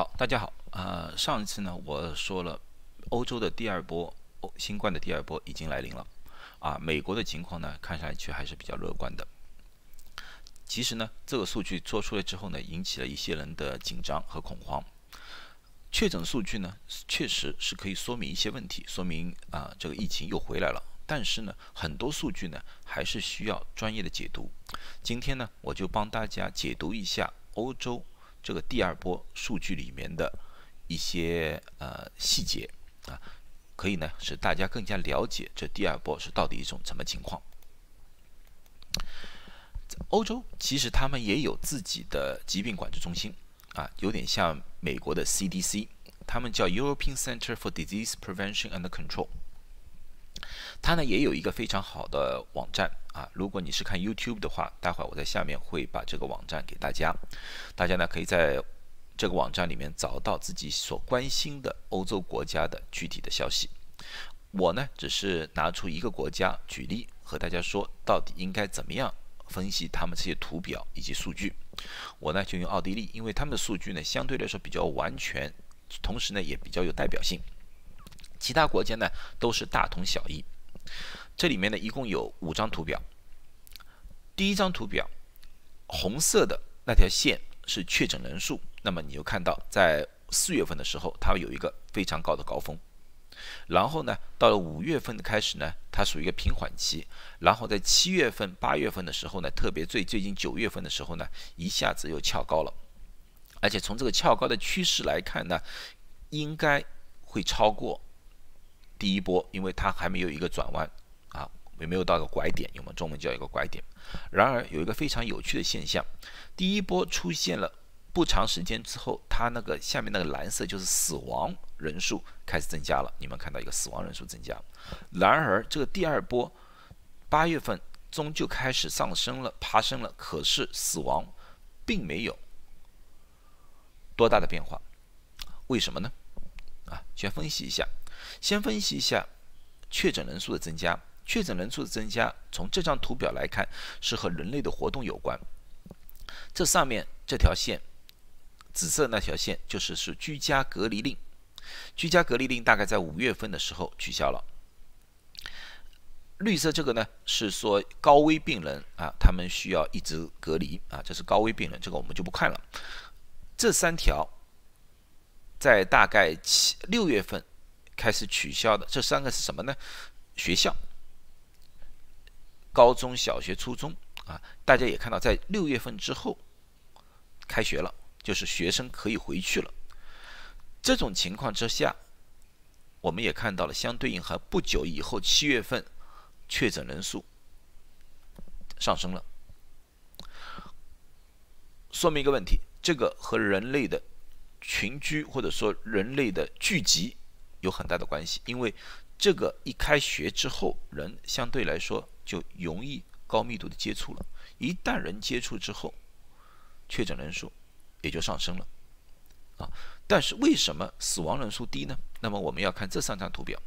好，大家好呃、上一次呢，我说了，欧洲的第二波欧新冠的第二波已经来临了啊。美国的情况呢，看上去还是比较乐观的。其实呢，这个数据做出来之后呢，引起了一些人的紧张和恐慌。确诊数据呢，确实是可以说明一些问题，说明啊这个疫情又回来了。但是呢，很多数据呢还是需要专业的解读。今天呢，我就帮大家解读一下欧洲这个第二波数据里面的一些呃细节啊，可以呢使大家更加了解这第二波是到底一种什么情况。欧洲其实他们也有自己的疾病管制中心啊，有点像美国的 CDC，他们叫 European Center for Disease Prevention and Control。它呢也有一个非常好的网站啊，如果你是看 YouTube 的话，待会儿我在下面会把这个网站给大家，大家呢可以在这个网站里面找到自己所关心的欧洲国家的具体的消息。我呢只是拿出一个国家举例，和大家说到底应该怎么样分析他们这些图表以及数据。我呢就用奥地利，因为他们的数据呢相对来说比较完全，同时呢也比较有代表性。其他国家呢都是大同小异。这里面呢一共有五张图表。第一张图表，红色的那条线是确诊人数，那么你就看到在四月份的时候，它有一个非常高的高峰。然后呢，到了五月份的开始呢，它属于一个平缓期。然后在七月份、八月份的时候呢，特别最最近九月份的时候呢，一下子又翘高了。而且从这个翘高的趋势来看呢，应该会超过第一波，因为它还没有一个转弯啊，也没有到个拐点，我们中文叫一个拐点。然而有一个非常有趣的现象，第一波出现了不长时间之后，它那个下面那个蓝色就是死亡人数开始增加了，你们看到一个死亡人数增加。然而这个第二波八月份终究开始上升了，爬升了，可是死亡并没有多大的变化，为什么呢？啊，先分析一下，先分析一下确诊人数的增加。确诊人数的增加，从这张图表来看，是和人类的活动有关。这上面这条线，紫色那条线就是是居家隔离令。居家隔离令大概在五月份的时候取消了。绿色这个呢，是说高危病人啊，他们需要一直隔离啊，这是高危病人，这个我们就不看了。这三条在大概七六月份开始取消的，这三个是什么呢？学校。高中小学、初中啊，大家也看到，在六月份之后开学了，就是学生可以回去了。这种情况之下，我们也看到了相对应和不久以后七月份确诊人数上升了，说明一个问题：这个和人类的群居或者说人类的聚集有很大的关系，因为这个一开学之后，人相对来说。就容易高密度的接触了，一旦人接触之后，确诊人数也就上升了，啊，但是为什么死亡人数低呢？那么我们要看这三张图表，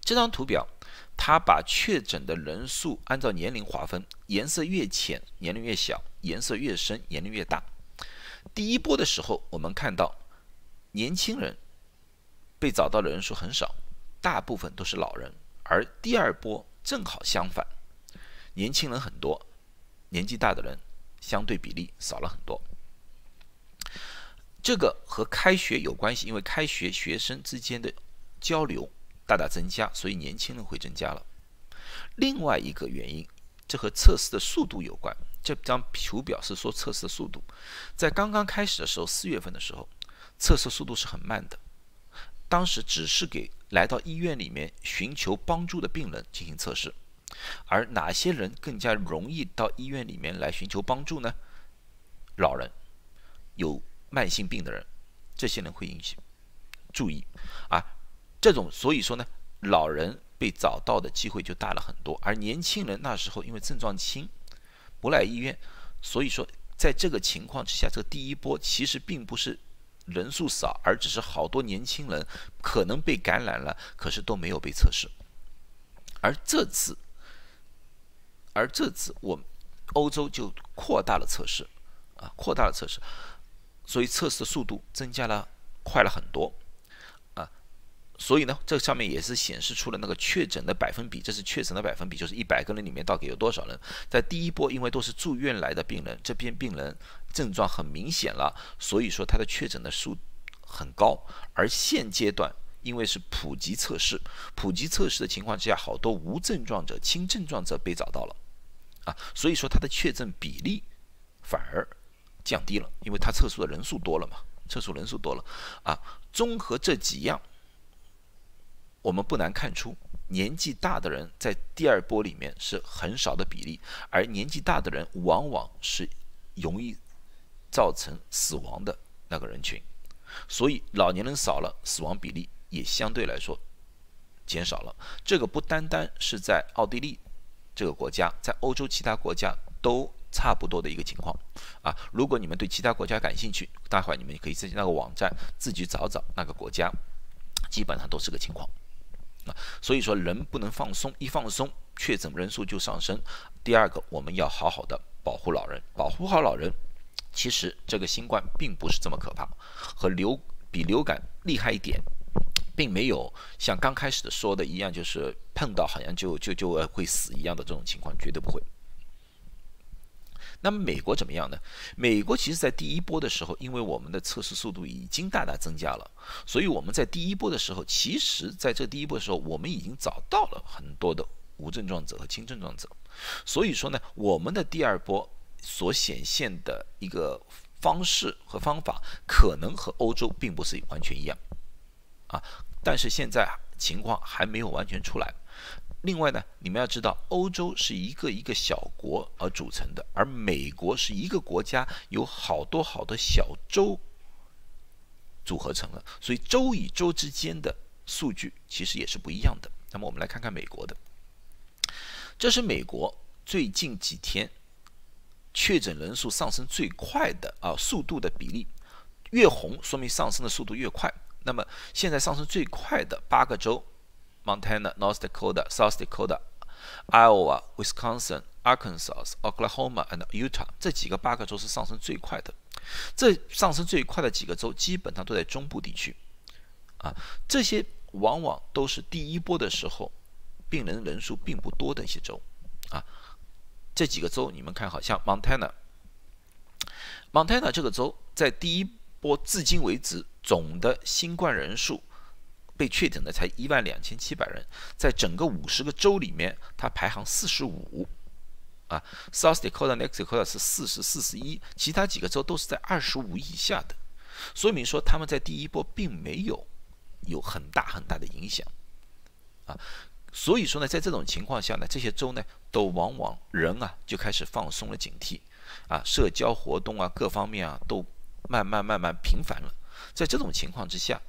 这张图表它把确诊的人数按照年龄划分，颜色越浅年龄越小，颜色越深年龄越大。第一波的时候，我们看到年轻人被找到的人数很少，大部分都是老人，而第二波。正好相反，年轻人很多，年纪大的人相对比例少了很多。这个和开学有关系，因为开学学生之间的交流大大增加，所以年轻人会增加了。另外一个原因，这和测试的速度有关。这张图表是说测试的速度，在刚刚开始的时候，四月份的时候，测试速度是很慢的。当时只是给来到医院里面寻求帮助的病人进行测试，而哪些人更加容易到医院里面来寻求帮助呢？老人、有慢性病的人，这些人会引起注意啊。这种所以说呢，老人被找到的机会就大了很多，而年轻人那时候因为症状轻，不来医院，所以说在这个情况之下，这第一波其实并不是。人数少，而只是好多年轻人可能被感染了，可是都没有被测试。而这次，而这次我欧洲就扩大了测试，啊，扩大了测试。所以测试的速度增加了，快了很多。所以呢，这上面也是显示出了那个确诊的百分比，这是确诊的百分比，就是一百个人里面到底有多少人在第一波，因为都是住院来的病人，这边病人症状很明显了，所以说他的确诊的数很高。而现阶段，因为是普及测试，普及测试的情况之下，好多无症状者、轻症状者被找到了，啊，所以说他的确诊比例反而降低了，因为他测出的人数多了嘛，测出人数多了，啊，综合这几样。我们不难看出，年纪大的人在第二波里面是很少的比例，而年纪大的人往往是容易造成死亡的那个人群，所以老年人少了，死亡比例也相对来说减少了。这个不单单是在奥地利这个国家，在欧洲其他国家都差不多的一个情况啊。如果你们对其他国家感兴趣，待会儿你们可以在那个网站自己找找那个国家，基本上都是个情况。所以说人不能放松，一放松确诊人数就上升。第二个，我们要好好的保护老人，保护好老人。其实这个新冠并不是这么可怕，和流比流感厉害一点，并没有像刚开始的说的一样，就是碰到好像就就就会死一样的这种情况，绝对不会。那么美国怎么样呢？美国其实在第一波的时候，因为我们的测试速度已经大大增加了，所以我们在第一波的时候，其实在这第一波的时候，我们已经找到了很多的无症状者和轻症状者。所以说呢，我们的第二波所显现的一个方式和方法，可能和欧洲并不是完全一样啊。但是现在情况还没有完全出来。另外呢，你们要知道，欧洲是一个一个小国而组成的，而美国是一个国家，有好多好多小州组合成了，所以州与州之间的数据其实也是不一样的。那么我们来看看美国的，这是美国最近几天确诊人数上升最快的啊速度的比例，越红说明上升的速度越快。那么现在上升最快的八个州。Montana、North Dakota、South Dakota、Iowa、Wisconsin、Arkansas、Oklahoma and Utah 这几个八个州是上升最快的。这上升最快的几个州基本上都在中部地区，啊，这些往往都是第一波的时候病人人数并不多的一些州，啊，这几个州你们看好像 Montana，Montana 这个州在第一波至今为止总的新冠人数。被确诊的才一万两千七百人，在整个五十个州里面，它排行四十五，啊，South Dakota、New Dakota 是四十四十一，其他几个州都是在二十五以下的，说明说他们在第一波并没有有很大很大的影响，啊，所以说呢，在这种情况下呢，这些州呢都往往人啊就开始放松了警惕，啊，社交活动啊各方面啊都慢慢慢慢频繁了，在这种情况之下。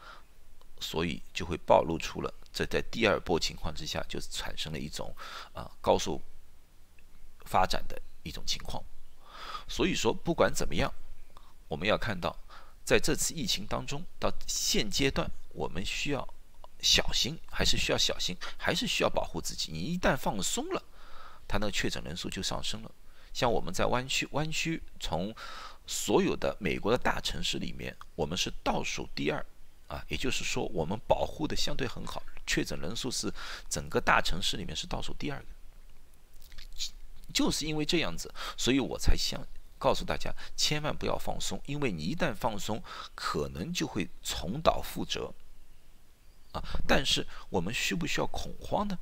所以就会暴露出了，这在第二波情况之下，就产生了一种啊高速发展的一种情况。所以说，不管怎么样，我们要看到，在这次疫情当中，到现阶段，我们需要小心，还是需要小心，还是需要保护自己。你一旦放松了，它那个确诊人数就上升了。像我们在湾区，湾区从所有的美国的大城市里面，我们是倒数第二。啊，也就是说，我们保护的相对很好，确诊人数是整个大城市里面是倒数第二个。就是因为这样子，所以我才想告诉大家，千万不要放松，因为你一旦放松，可能就会重蹈覆辙。啊，但是我们需不需要恐慌呢？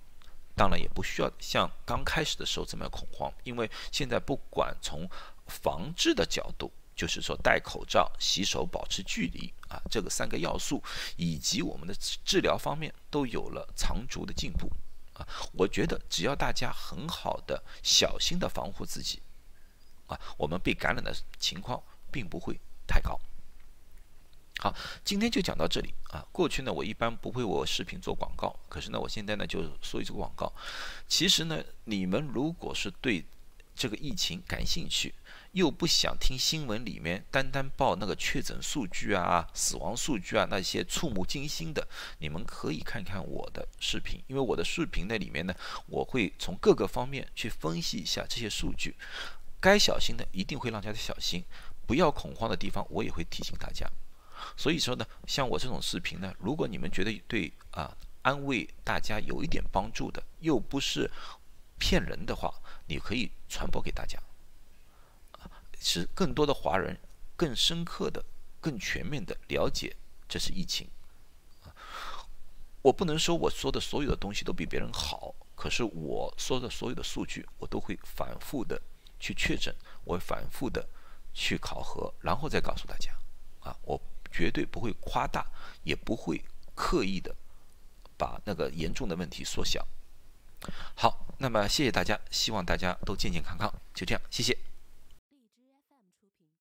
当然也不需要像刚开始的时候这么恐慌，因为现在不管从防治的角度。就是说，戴口罩、洗手、保持距离啊，这个三个要素，以及我们的治疗方面都有了长足的进步啊。我觉得只要大家很好的、小心的防护自己啊，我们被感染的情况并不会太高。好，今天就讲到这里啊。过去呢，我一般不为我视频做广告，可是呢，我现在呢就说一个广告。其实呢，你们如果是对这个疫情感兴趣，又不想听新闻里面单单报那个确诊数据啊、死亡数据啊那些触目惊心的，你们可以看看我的视频，因为我的视频那里面呢，我会从各个方面去分析一下这些数据，该小心的一定会让大家小心，不要恐慌的地方，我也会提醒大家。所以说呢，像我这种视频呢，如果你们觉得对啊安慰大家有一点帮助的，又不是骗人的话，你可以传播给大家，使更多的华人更深刻的、更全面的了解这是疫情。我不能说我说的所有的东西都比别人好，可是我说的所有的数据，我都会反复的去确诊，我会反复的去考核，然后再告诉大家。啊，我绝对不会夸大，也不会刻意的把那个严重的问题缩小。好，那么谢谢大家，希望大家都健健康康，就这样，谢谢。